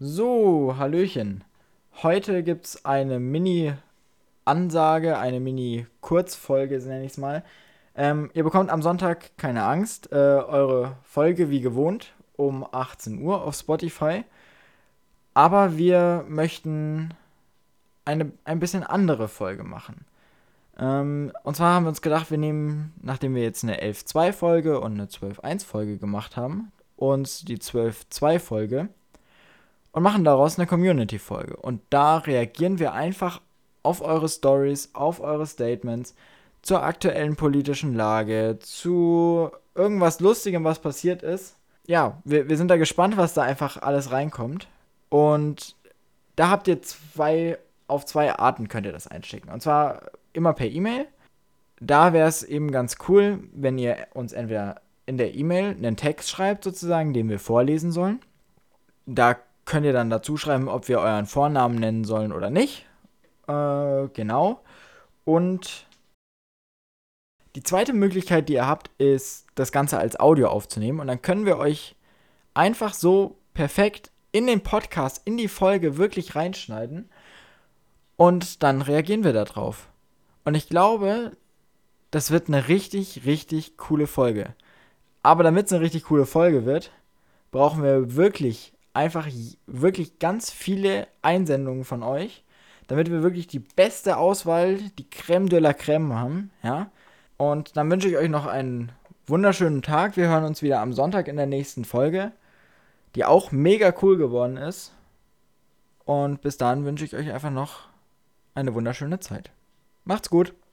So, Hallöchen. Heute gibt es eine Mini-Ansage, eine Mini-Kurzfolge, nenne ich es mal. Ähm, ihr bekommt am Sonntag, keine Angst, äh, eure Folge wie gewohnt um 18 Uhr auf Spotify. Aber wir möchten eine ein bisschen andere Folge machen. Ähm, und zwar haben wir uns gedacht, wir nehmen, nachdem wir jetzt eine 11.2-Folge und eine 12.1-Folge gemacht haben, uns die 12.2-Folge und machen daraus eine Community-Folge. Und da reagieren wir einfach auf eure Stories, auf eure Statements, zur aktuellen politischen Lage, zu irgendwas Lustigem, was passiert ist. Ja, wir, wir sind da gespannt, was da einfach alles reinkommt. Und da habt ihr zwei, auf zwei Arten könnt ihr das einschicken. Und zwar immer per E-Mail. Da wäre es eben ganz cool, wenn ihr uns entweder in der E-Mail einen Text schreibt, sozusagen, den wir vorlesen sollen. Da könnt ihr dann dazu schreiben, ob wir euren Vornamen nennen sollen oder nicht. Äh, genau. Und die zweite Möglichkeit, die ihr habt, ist, das Ganze als Audio aufzunehmen. Und dann können wir euch einfach so perfekt in den Podcast, in die Folge wirklich reinschneiden. Und dann reagieren wir darauf. Und ich glaube, das wird eine richtig, richtig coole Folge. Aber damit es eine richtig coole Folge wird, brauchen wir wirklich einfach wirklich ganz viele Einsendungen von euch, damit wir wirklich die beste Auswahl, die Creme de la Creme haben, ja. Und dann wünsche ich euch noch einen wunderschönen Tag. Wir hören uns wieder am Sonntag in der nächsten Folge, die auch mega cool geworden ist. Und bis dahin wünsche ich euch einfach noch eine wunderschöne Zeit. Macht's gut.